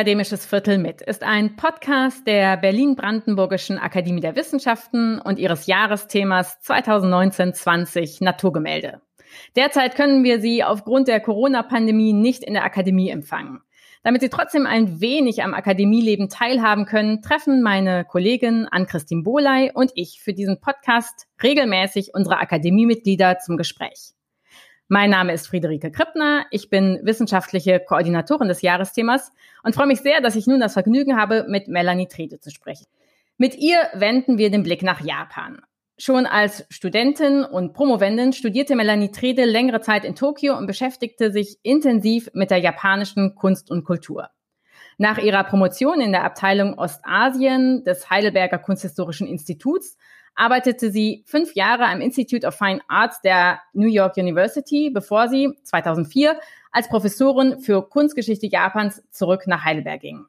Akademisches Viertel mit ist ein Podcast der Berlin-Brandenburgischen Akademie der Wissenschaften und ihres Jahresthemas 2019-20 Naturgemälde. Derzeit können wir sie aufgrund der Corona-Pandemie nicht in der Akademie empfangen. Damit Sie trotzdem ein wenig am Akademieleben teilhaben können, treffen meine Kollegin Ann-Christine Bohley und ich für diesen Podcast regelmäßig unsere Akademiemitglieder zum Gespräch. Mein Name ist Friederike Krippner. Ich bin wissenschaftliche Koordinatorin des Jahresthemas und freue mich sehr, dass ich nun das Vergnügen habe, mit Melanie Trede zu sprechen. Mit ihr wenden wir den Blick nach Japan. Schon als Studentin und Promovendin studierte Melanie Trede längere Zeit in Tokio und beschäftigte sich intensiv mit der japanischen Kunst und Kultur. Nach ihrer Promotion in der Abteilung Ostasien des Heidelberger Kunsthistorischen Instituts arbeitete sie fünf Jahre am Institute of Fine Arts der New York University, bevor sie 2004 als Professorin für Kunstgeschichte Japans zurück nach Heidelberg ging.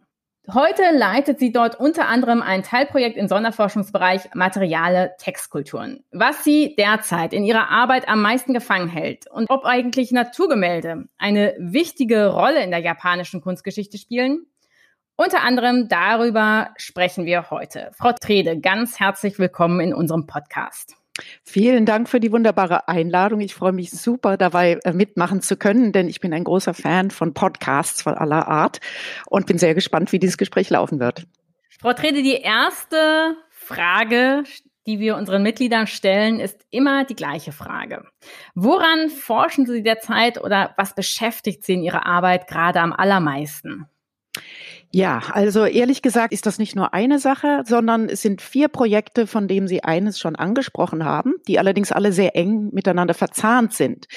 Heute leitet sie dort unter anderem ein Teilprojekt im Sonderforschungsbereich Materiale Textkulturen. Was sie derzeit in ihrer Arbeit am meisten gefangen hält und ob eigentlich Naturgemälde eine wichtige Rolle in der japanischen Kunstgeschichte spielen, unter anderem darüber sprechen wir heute. Frau Trede, ganz herzlich willkommen in unserem Podcast. Vielen Dank für die wunderbare Einladung. Ich freue mich super dabei äh, mitmachen zu können, denn ich bin ein großer Fan von Podcasts von aller Art und bin sehr gespannt, wie dieses Gespräch laufen wird. Frau Trede, die erste Frage, die wir unseren Mitgliedern stellen, ist immer die gleiche Frage. Woran forschen Sie derzeit oder was beschäftigt Sie in Ihrer Arbeit gerade am allermeisten? Ja, also ehrlich gesagt ist das nicht nur eine Sache, sondern es sind vier Projekte, von denen Sie eines schon angesprochen haben, die allerdings alle sehr eng miteinander verzahnt sind.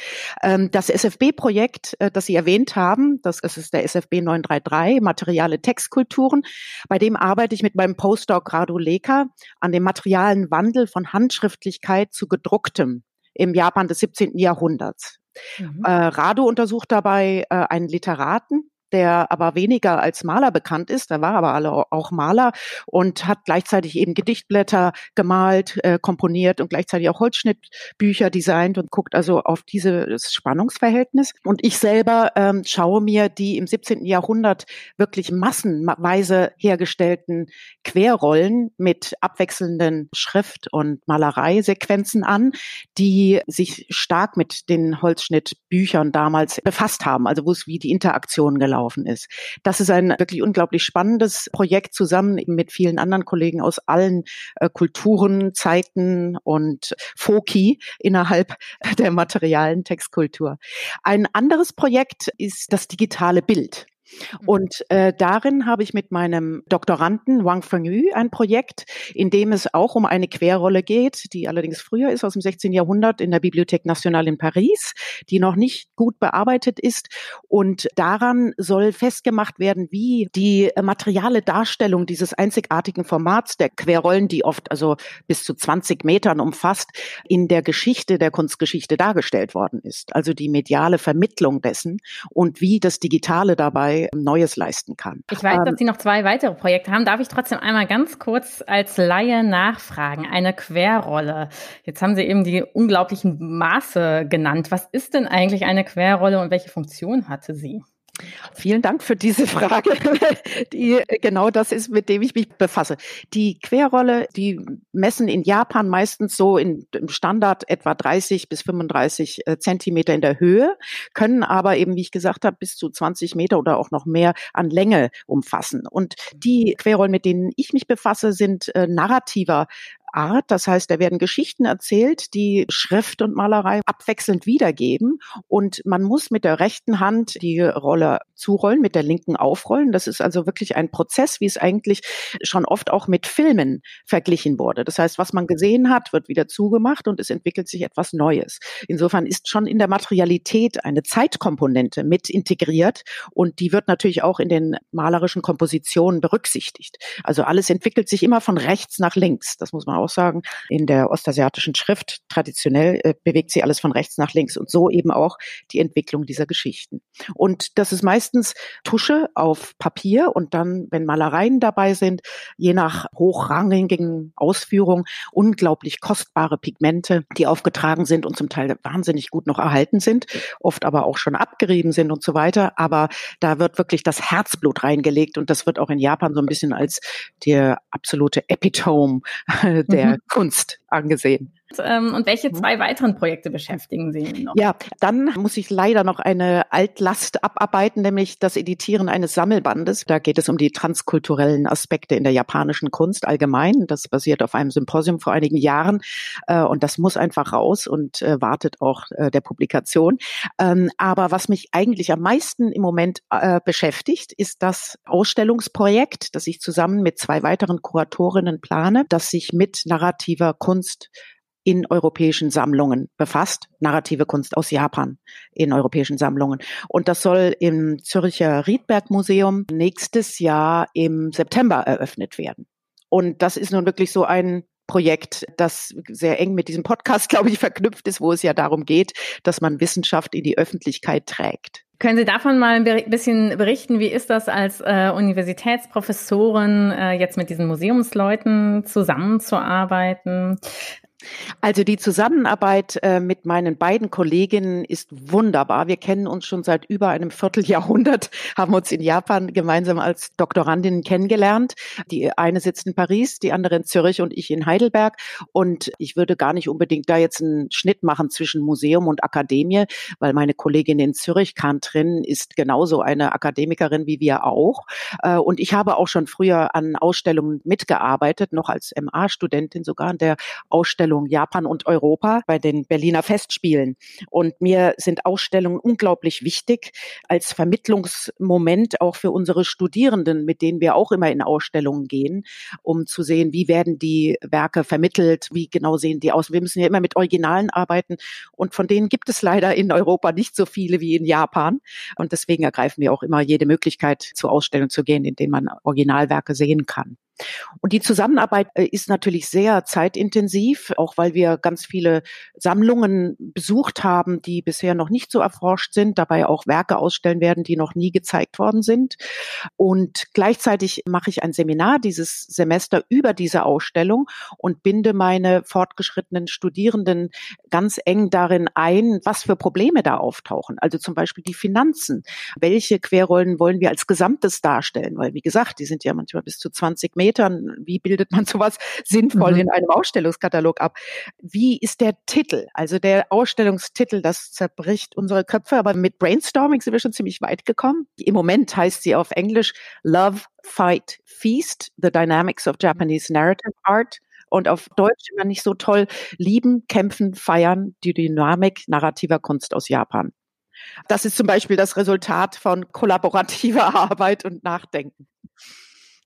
Ähm, das SFB-Projekt, äh, das Sie erwähnt haben, das ist der SFB 933, Materiale Textkulturen. Bei dem arbeite ich mit meinem Postdoc Radu Leka an dem materialen Wandel von Handschriftlichkeit zu gedrucktem im Japan des 17. Jahrhunderts. Mhm. Äh, Radu untersucht dabei äh, einen Literaten, der aber weniger als Maler bekannt ist. Er war aber auch Maler und hat gleichzeitig eben Gedichtblätter gemalt, äh, komponiert und gleichzeitig auch Holzschnittbücher designt und guckt also auf dieses Spannungsverhältnis. Und ich selber ähm, schaue mir die im 17. Jahrhundert wirklich massenweise hergestellten Querrollen mit abwechselnden Schrift- und Malereisequenzen an, die sich stark mit den Holzschnittbüchern damals befasst haben, also wo es wie die Interaktion gelaufen gelaufen ist. Das ist ein wirklich unglaublich spannendes Projekt zusammen mit vielen anderen Kollegen aus allen äh, Kulturen, Zeiten und Foki innerhalb der materialen Textkultur. Ein anderes Projekt ist das digitale Bild. Mhm. Und äh, darin habe ich mit meinem Doktoranden Wang Fengyu ein Projekt, in dem es auch um eine Querrolle geht, die allerdings früher ist, aus dem 16. Jahrhundert in der Bibliothèque Nationale in Paris, die noch nicht gut bearbeitet ist. Und daran soll festgemacht werden, wie die materiale Darstellung dieses einzigartigen Formats der Querrollen, die oft also bis zu 20 Metern umfasst, in der Geschichte der Kunstgeschichte dargestellt worden ist. Also die mediale Vermittlung dessen und wie das Digitale dabei Neues leisten kann. Ich weiß, ähm, dass Sie noch zwei weitere Projekte haben. Darf ich trotzdem einmal ganz kurz als Laie nachfragen? Eine Querrolle. Jetzt haben Sie eben die unglaublichen Maße genannt. Was ist denn eigentlich eine Querrolle und welche Funktion hatte sie? Vielen Dank für diese Frage, die genau das ist, mit dem ich mich befasse. Die Querrolle, die messen in Japan meistens so in, im Standard etwa 30 bis 35 äh, Zentimeter in der Höhe, können aber eben, wie ich gesagt habe, bis zu 20 Meter oder auch noch mehr an Länge umfassen. Und die Querrollen, mit denen ich mich befasse, sind äh, narrativer Art. Das heißt, da werden Geschichten erzählt, die Schrift und Malerei abwechselnd wiedergeben. Und man muss mit der rechten Hand die Rolle zurollen, mit der linken aufrollen. Das ist also wirklich ein Prozess, wie es eigentlich schon oft auch mit Filmen verglichen wurde. Das heißt, was man gesehen hat, wird wieder zugemacht und es entwickelt sich etwas Neues. Insofern ist schon in der Materialität eine Zeitkomponente mit integriert und die wird natürlich auch in den malerischen Kompositionen berücksichtigt. Also alles entwickelt sich immer von rechts nach links. Das muss man auch auch sagen. In der ostasiatischen Schrift traditionell äh, bewegt sie alles von rechts nach links und so eben auch die Entwicklung dieser Geschichten. Und das ist meistens Tusche auf Papier und dann, wenn Malereien dabei sind, je nach hochrangigen Ausführung unglaublich kostbare Pigmente, die aufgetragen sind und zum Teil wahnsinnig gut noch erhalten sind, oft aber auch schon abgerieben sind und so weiter. Aber da wird wirklich das Herzblut reingelegt und das wird auch in Japan so ein bisschen als der absolute Epitome der mhm. Kunst angesehen. Ähm, und welche mhm. zwei weiteren Projekte beschäftigen Sie noch? Ja, dann muss ich leider noch eine Altlast abarbeiten, nämlich das Editieren eines Sammelbandes. Da geht es um die transkulturellen Aspekte in der japanischen Kunst allgemein. Das basiert auf einem Symposium vor einigen Jahren äh, und das muss einfach raus und äh, wartet auch äh, der Publikation. Ähm, aber was mich eigentlich am meisten im Moment beschäftigt, ist das Ausstellungsprojekt, das ich zusammen mit zwei weiteren Kuratorinnen plane, das sich mit narrativer Kunst in europäischen Sammlungen befasst, narrative Kunst aus Japan in europäischen Sammlungen. Und das soll im Zürcher Riedberg Museum nächstes Jahr im September eröffnet werden. Und das ist nun wirklich so ein Projekt, das sehr eng mit diesem Podcast, glaube ich, verknüpft ist, wo es ja darum geht, dass man Wissenschaft in die Öffentlichkeit trägt. Können Sie davon mal ein bisschen berichten? Wie ist das als äh, Universitätsprofessorin äh, jetzt mit diesen Museumsleuten zusammenzuarbeiten? Also die Zusammenarbeit äh, mit meinen beiden Kolleginnen ist wunderbar. Wir kennen uns schon seit über einem Vierteljahrhundert, haben uns in Japan gemeinsam als Doktorandinnen kennengelernt. Die eine sitzt in Paris, die andere in Zürich und ich in Heidelberg. Und ich würde gar nicht unbedingt da jetzt einen Schnitt machen zwischen Museum und Akademie, weil meine Kollegin in Zürich, Kantrin, ist genauso eine Akademikerin wie wir auch. Äh, und ich habe auch schon früher an Ausstellungen mitgearbeitet, noch als MA-Studentin sogar an der Ausstellung Ausstellung Japan und Europa bei den Berliner Festspielen. Und mir sind Ausstellungen unglaublich wichtig als Vermittlungsmoment auch für unsere Studierenden, mit denen wir auch immer in Ausstellungen gehen, um zu sehen, wie werden die Werke vermittelt, wie genau sehen die aus. Wir müssen ja immer mit Originalen arbeiten und von denen gibt es leider in Europa nicht so viele wie in Japan. Und deswegen ergreifen wir auch immer jede Möglichkeit, zu Ausstellungen zu gehen, in denen man Originalwerke sehen kann. Und die Zusammenarbeit äh, ist natürlich sehr zeitintensiv, auch weil wir ganz viele Sammlungen besucht haben, die bisher noch nicht so erforscht sind, dabei auch Werke ausstellen werden, die noch nie gezeigt worden sind. Und gleichzeitig mache ich ein Seminar dieses Semester über diese Ausstellung und binde meine fortgeschrittenen Studierenden ganz eng darin ein, was für Probleme da auftauchen. Also zum Beispiel die Finanzen. Welche Querrollen wollen wir als Gesamtes darstellen? Weil, wie gesagt, die sind ja manchmal bis zu 20 Meter Metern, wie bildet man sowas sinnvoll mhm. in einem Ausstellungskatalog ab? Wie ist der Titel? Also der Ausstellungstitel, das zerbricht unsere Köpfe, aber mit Brainstorming sind wir schon ziemlich weit gekommen. Im Moment heißt sie auf Englisch Love, Fight, Feast, The Dynamics of Japanese Narrative Art. Und auf Deutsch immer nicht so toll, lieben, kämpfen, feiern, die Dynamik narrativer Kunst aus Japan. Das ist zum Beispiel das Resultat von kollaborativer Arbeit und Nachdenken.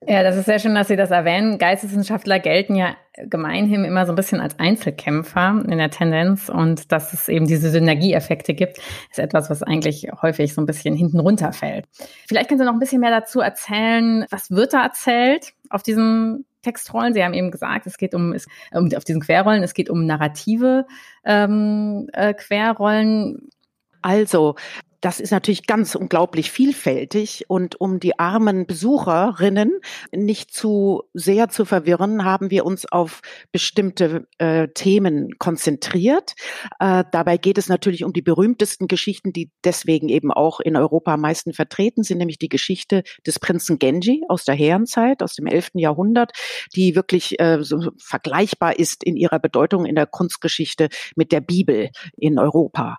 Ja, das ist sehr schön, dass Sie das erwähnen. Geisteswissenschaftler gelten ja gemeinhin immer so ein bisschen als Einzelkämpfer in der Tendenz und dass es eben diese Synergieeffekte gibt, ist etwas, was eigentlich häufig so ein bisschen hinten runterfällt. Vielleicht können Sie noch ein bisschen mehr dazu erzählen, was wird da erzählt auf diesen Textrollen? Sie haben eben gesagt, es geht um, es, um auf diesen Querrollen, es geht um narrative ähm, äh, Querrollen. Also, das ist natürlich ganz unglaublich vielfältig und um die armen Besucherinnen nicht zu sehr zu verwirren, haben wir uns auf bestimmte äh, Themen konzentriert. Äh, dabei geht es natürlich um die berühmtesten Geschichten, die deswegen eben auch in Europa am meisten vertreten sind, nämlich die Geschichte des Prinzen Genji aus der Herrenzeit, aus dem 11. Jahrhundert, die wirklich äh, so vergleichbar ist in ihrer Bedeutung in der Kunstgeschichte mit der Bibel in Europa.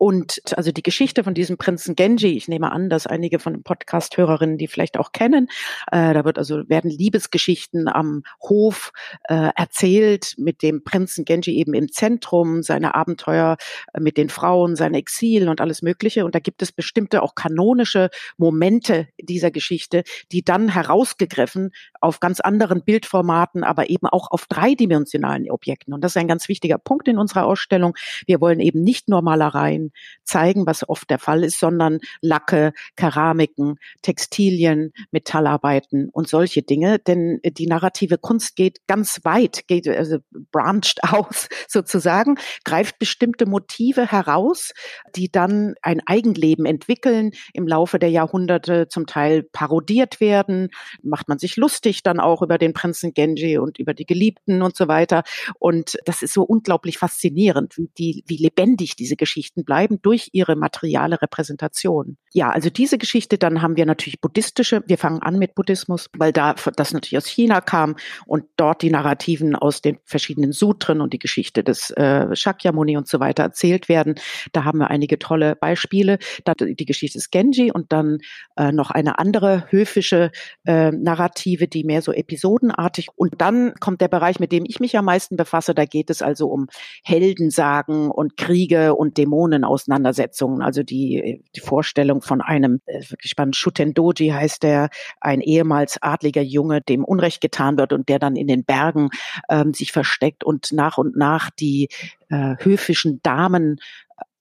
Und also die Geschichte von diesem Prinzen Genji, ich nehme an, dass einige von den Podcast-Hörerinnen die vielleicht auch kennen. Äh, da wird also werden Liebesgeschichten am Hof äh, erzählt mit dem Prinzen Genji eben im Zentrum, seine Abenteuer äh, mit den Frauen, sein Exil und alles Mögliche. Und da gibt es bestimmte auch kanonische Momente dieser Geschichte, die dann herausgegriffen auf ganz anderen Bildformaten, aber eben auch auf dreidimensionalen Objekten. Und das ist ein ganz wichtiger Punkt in unserer Ausstellung. Wir wollen eben nicht nur Malereien Zeigen, was oft der Fall ist, sondern Lacke, Keramiken, Textilien, Metallarbeiten und solche Dinge. Denn die narrative Kunst geht ganz weit, geht also branched aus sozusagen, greift bestimmte Motive heraus, die dann ein Eigenleben entwickeln, im Laufe der Jahrhunderte zum Teil parodiert werden, macht man sich lustig dann auch über den Prinzen Genji und über die Geliebten und so weiter. Und das ist so unglaublich faszinierend, wie, die, wie lebendig diese Geschichten bleiben durch ihre materiale Repräsentation. Ja, also diese Geschichte, dann haben wir natürlich buddhistische, wir fangen an mit Buddhismus, weil da das natürlich aus China kam und dort die Narrativen aus den verschiedenen Sutren und die Geschichte des äh, Shakyamuni und so weiter erzählt werden. Da haben wir einige tolle Beispiele. Da die Geschichte des Genji und dann äh, noch eine andere höfische äh, Narrative, die mehr so episodenartig. Und dann kommt der Bereich, mit dem ich mich am meisten befasse. Da geht es also um Heldensagen und Kriege und Dämonenauseinandersetzungen. Also die, die Vorstellung von einem, äh, wirklich spannend, Shutendoji heißt der, ein ehemals adliger Junge, dem Unrecht getan wird und der dann in den Bergen ähm, sich versteckt und nach und nach die äh, höfischen Damen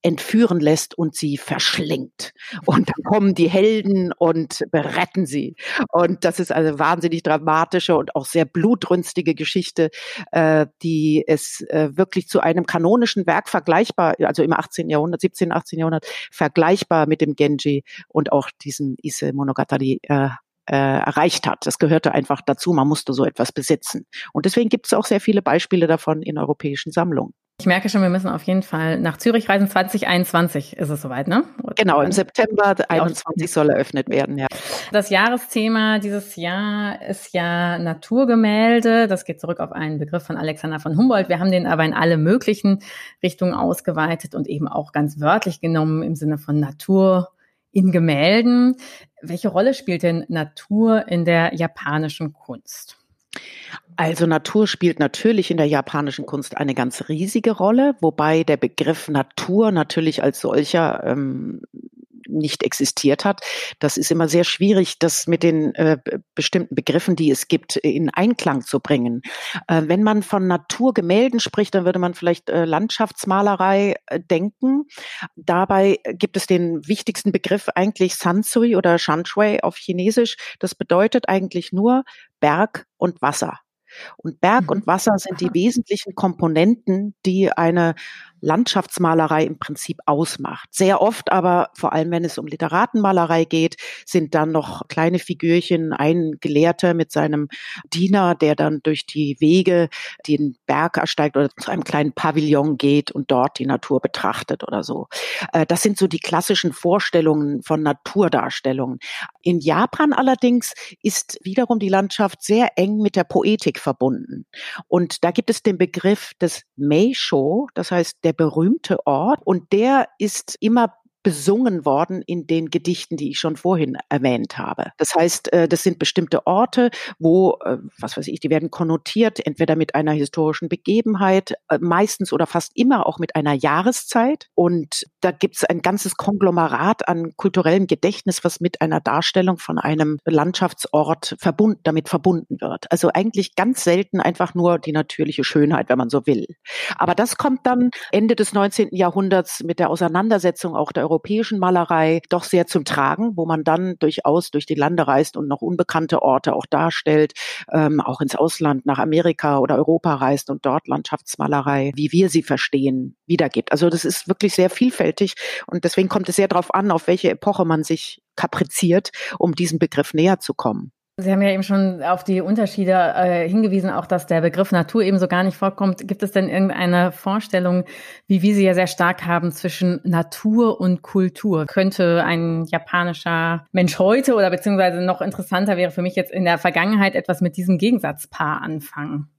entführen lässt und sie verschlingt. Und dann kommen die Helden und beretten sie. Und das ist also wahnsinnig dramatische und auch sehr blutrünstige Geschichte, äh, die es äh, wirklich zu einem kanonischen Werk vergleichbar, also im 18. Jahrhundert, 17., 18. Jahrhundert, vergleichbar mit dem Genji und auch diesem Ise Monogatari äh, äh, erreicht hat. Das gehörte einfach dazu, man musste so etwas besitzen. Und deswegen gibt es auch sehr viele Beispiele davon in europäischen Sammlungen. Ich merke schon, wir müssen auf jeden Fall nach Zürich reisen. 2021 ist es soweit, ne? Oder genau, im September 21 soll eröffnet werden, ja. Das Jahresthema dieses Jahr ist ja Naturgemälde. Das geht zurück auf einen Begriff von Alexander von Humboldt. Wir haben den aber in alle möglichen Richtungen ausgeweitet und eben auch ganz wörtlich genommen im Sinne von Natur in Gemälden. Welche Rolle spielt denn Natur in der japanischen Kunst? Also Natur spielt natürlich in der japanischen Kunst eine ganz riesige Rolle, wobei der Begriff Natur natürlich als solcher ähm, nicht existiert hat. Das ist immer sehr schwierig, das mit den äh, bestimmten Begriffen, die es gibt, in Einklang zu bringen. Äh, wenn man von Naturgemälden spricht, dann würde man vielleicht äh, Landschaftsmalerei äh, denken. Dabei gibt es den wichtigsten Begriff eigentlich Sansui oder Shanshui auf Chinesisch. Das bedeutet eigentlich nur Berg und Wasser. Und Berg mhm. und Wasser sind die wesentlichen Komponenten, die eine Landschaftsmalerei im Prinzip ausmacht. Sehr oft aber, vor allem wenn es um Literatenmalerei geht, sind dann noch kleine Figürchen, ein Gelehrter mit seinem Diener, der dann durch die Wege den Berg ersteigt oder zu einem kleinen Pavillon geht und dort die Natur betrachtet oder so. Äh, das sind so die klassischen Vorstellungen von Naturdarstellungen. In Japan allerdings ist wiederum die Landschaft sehr eng mit der Poetik verbunden. Und da gibt es den Begriff des Meisho, das heißt der berühmte Ort. Und der ist immer besungen worden in den Gedichten, die ich schon vorhin erwähnt habe. Das heißt, äh, das sind bestimmte Orte, wo, äh, was weiß ich, die werden konnotiert, entweder mit einer historischen Begebenheit, äh, meistens oder fast immer auch mit einer Jahreszeit. Und da gibt es ein ganzes Konglomerat an kulturellem Gedächtnis, was mit einer Darstellung von einem Landschaftsort verbunden, damit verbunden wird. Also eigentlich ganz selten einfach nur die natürliche Schönheit, wenn man so will. Aber das kommt dann Ende des 19. Jahrhunderts mit der Auseinandersetzung auch der europäischen Malerei doch sehr zum Tragen, wo man dann durchaus durch die Lande reist und noch unbekannte Orte auch darstellt, ähm, auch ins Ausland, nach Amerika oder Europa reist und dort Landschaftsmalerei, wie wir sie verstehen, wiedergibt. Also das ist wirklich sehr vielfältig und deswegen kommt es sehr darauf an, auf welche Epoche man sich kapriziert, um diesem Begriff näher zu kommen. Sie haben ja eben schon auf die Unterschiede äh, hingewiesen, auch dass der Begriff Natur eben so gar nicht vorkommt. Gibt es denn irgendeine Vorstellung, wie wir sie ja sehr stark haben, zwischen Natur und Kultur? Könnte ein japanischer Mensch heute oder beziehungsweise noch interessanter wäre für mich jetzt in der Vergangenheit etwas mit diesem Gegensatzpaar anfangen?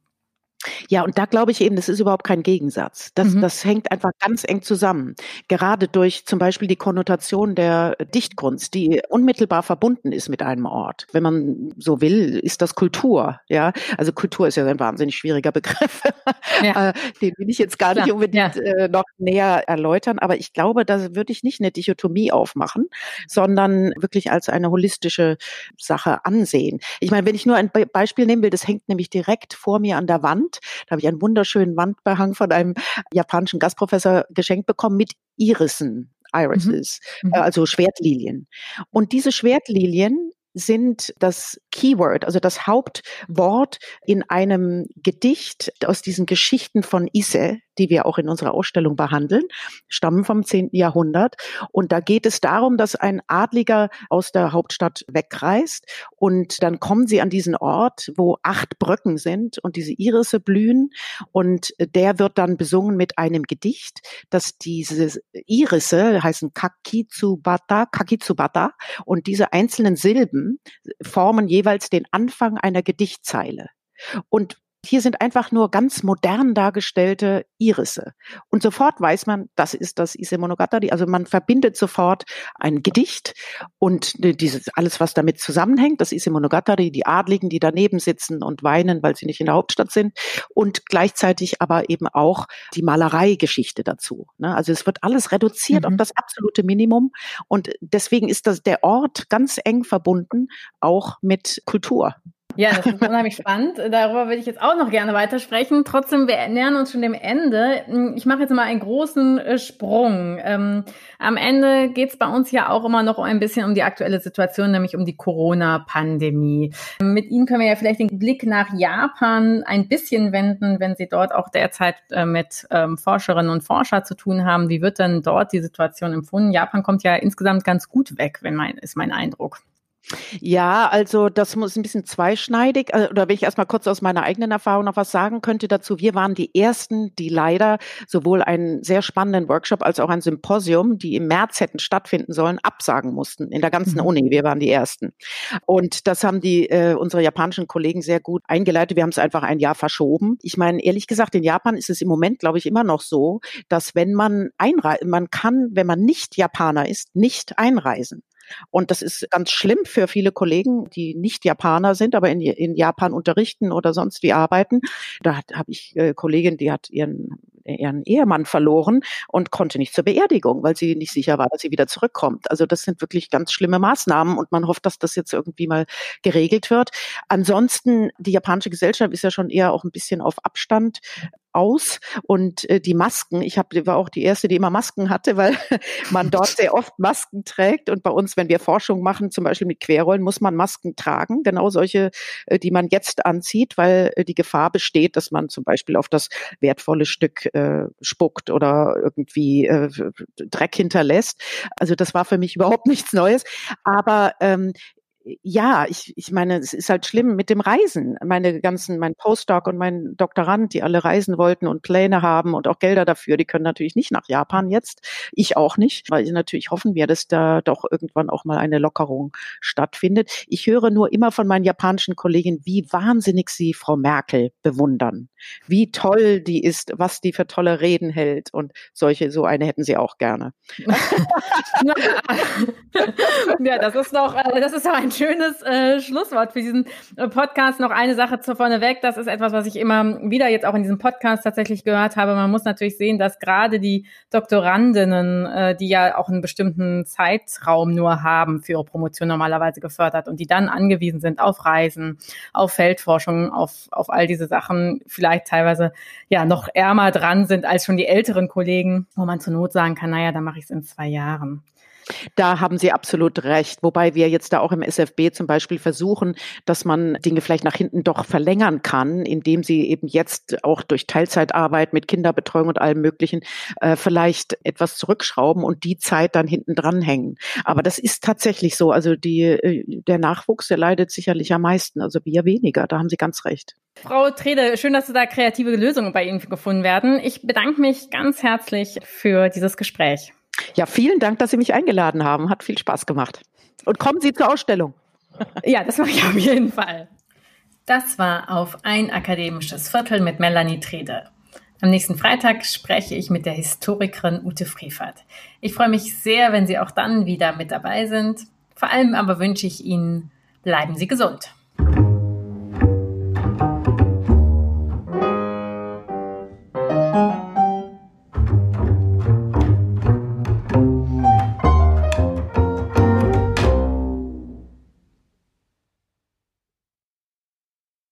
Ja, und da glaube ich eben, das ist überhaupt kein Gegensatz. Das, mhm. das hängt einfach ganz eng zusammen. Gerade durch zum Beispiel die Konnotation der Dichtkunst, die unmittelbar verbunden ist mit einem Ort. Wenn man so will, ist das Kultur. Ja, also Kultur ist ja ein wahnsinnig schwieriger Begriff. Ja. Äh, den will ich jetzt gar nicht unbedingt ja. Äh, noch näher erläutern. Aber ich glaube, da würde ich nicht eine Dichotomie aufmachen, sondern wirklich als eine holistische Sache ansehen. Ich meine, wenn ich nur ein Beispiel nehmen will, das hängt nämlich direkt vor mir an der Wand. Da habe ich einen wunderschönen Wandbehang von einem japanischen Gastprofessor geschenkt bekommen mit Irissen. Irises, mhm. Äh, also Schwertlilien. Und diese Schwertlilien sind das Keyword, also das Hauptwort in einem Gedicht aus diesen Geschichten von Ise, die wir auch in unserer Ausstellung behandeln, stammen vom 10. Jahrhundert. Und da geht es darum, dass ein Adliger aus der Hauptstadt wegreist und dann kommen sie an diesen Ort, wo acht Brücken sind und diese Irisse blühen und der wird dann besungen mit einem Gedicht, dass diese Irisse heißen Kakitsubata, Kakitsubata und diese einzelnen Silben formen jeweils den Anfang einer Gedichtzeile. Und hier sind einfach nur ganz modern dargestellte Irisse. Und sofort weiß man, das ist das Ise Monogatari. Also man verbindet sofort ein Gedicht und dieses, alles, was damit zusammenhängt, das Ise Monogatari, die Adligen, die daneben sitzen und weinen, weil sie nicht in der Hauptstadt sind und gleichzeitig aber eben auch die Malereigeschichte dazu. Ne? Also es wird alles reduziert mhm. auf das absolute Minimum und deswegen ist das der Ort ganz eng verbunden, auch mit Kultur. Ja, das ist unheimlich spannend. Darüber würde ich jetzt auch noch gerne weitersprechen. Trotzdem, wir nähern uns schon dem Ende. Ich mache jetzt mal einen großen äh, Sprung. Ähm, am Ende geht es bei uns ja auch immer noch ein bisschen um die aktuelle Situation, nämlich um die Corona-Pandemie. Mit Ihnen können wir ja vielleicht den Blick nach Japan ein bisschen wenden, wenn Sie dort auch derzeit äh, mit ähm, Forscherinnen und Forschern zu tun haben. Wie wird denn dort die Situation empfunden? Japan kommt ja insgesamt ganz gut weg, wenn mein, ist mein Eindruck. Ja, also das muss ein bisschen zweischneidig, äh, oder wenn ich erstmal kurz aus meiner eigenen Erfahrung noch was sagen könnte dazu. Wir waren die Ersten, die leider sowohl einen sehr spannenden Workshop als auch ein Symposium, die im März hätten stattfinden sollen, absagen mussten in der ganzen mhm. Uni. Wir waren die Ersten. Und das haben die äh, unsere japanischen Kollegen sehr gut eingeleitet. Wir haben es einfach ein Jahr verschoben. Ich meine, ehrlich gesagt, in Japan ist es im Moment, glaube ich, immer noch so, dass wenn man einreist, man kann, wenn man nicht Japaner ist, nicht einreisen. Und das ist ganz schlimm für viele Kollegen, die nicht Japaner sind, aber in, in Japan unterrichten oder sonst wie arbeiten. Da habe ich äh, Kollegin, die hat ihren ihren Ehemann verloren und konnte nicht zur Beerdigung, weil sie nicht sicher war, dass sie wieder zurückkommt. Also das sind wirklich ganz schlimme Maßnahmen und man hofft, dass das jetzt irgendwie mal geregelt wird. Ansonsten, die japanische Gesellschaft ist ja schon eher auch ein bisschen auf Abstand aus und äh, die Masken, ich habe war auch die erste, die immer Masken hatte, weil man dort sehr oft Masken trägt und bei uns, wenn wir Forschung machen, zum Beispiel mit Querrollen, muss man Masken tragen, genau solche, äh, die man jetzt anzieht, weil äh, die Gefahr besteht, dass man zum Beispiel auf das wertvolle Stück äh, spuckt oder irgendwie äh, Dreck hinterlässt. Also das war für mich überhaupt nichts Neues. Aber ähm, ja, ich, ich meine, es ist halt schlimm mit dem Reisen. Meine ganzen, mein Postdoc und mein Doktorand, die alle reisen wollten und Pläne haben und auch Gelder dafür, die können natürlich nicht nach Japan jetzt. Ich auch nicht, weil natürlich hoffen wir, dass da doch irgendwann auch mal eine Lockerung stattfindet. Ich höre nur immer von meinen japanischen Kolleginnen, wie wahnsinnig sie Frau Merkel bewundern. Wie toll die ist, was die für tolle Reden hält und solche, so eine hätten sie auch gerne. ja, das ist doch, das ist doch ein schönes äh, Schlusswort für diesen äh, Podcast. Noch eine Sache zu vorneweg. Das ist etwas, was ich immer wieder jetzt auch in diesem Podcast tatsächlich gehört habe. Man muss natürlich sehen, dass gerade die Doktorandinnen, äh, die ja auch einen bestimmten Zeitraum nur haben für ihre Promotion normalerweise gefördert und die dann angewiesen sind auf Reisen, auf Feldforschung, auf, auf all diese Sachen, vielleicht teilweise ja noch ärmer dran sind als schon die älteren Kollegen, wo man zur Not sagen kann, naja, dann mache ich es in zwei Jahren. Da haben Sie absolut recht. Wobei wir jetzt da auch im SFB zum Beispiel versuchen, dass man Dinge vielleicht nach hinten doch verlängern kann, indem sie eben jetzt auch durch Teilzeitarbeit mit Kinderbetreuung und allem Möglichen äh, vielleicht etwas zurückschrauben und die Zeit dann hinten dranhängen. Aber das ist tatsächlich so. Also die, äh, der Nachwuchs, der leidet sicherlich am meisten. Also wir weniger. Da haben Sie ganz recht. Frau Trede, schön, dass da kreative Lösungen bei Ihnen gefunden werden. Ich bedanke mich ganz herzlich für dieses Gespräch. Ja, vielen Dank, dass Sie mich eingeladen haben. Hat viel Spaß gemacht. Und kommen Sie zur Ausstellung. Ja, das mache ich auf jeden Fall. Das war auf ein akademisches Viertel mit Melanie Trede. Am nächsten Freitag spreche ich mit der Historikerin Ute Frevert. Ich freue mich sehr, wenn Sie auch dann wieder mit dabei sind. Vor allem aber wünsche ich Ihnen, bleiben Sie gesund.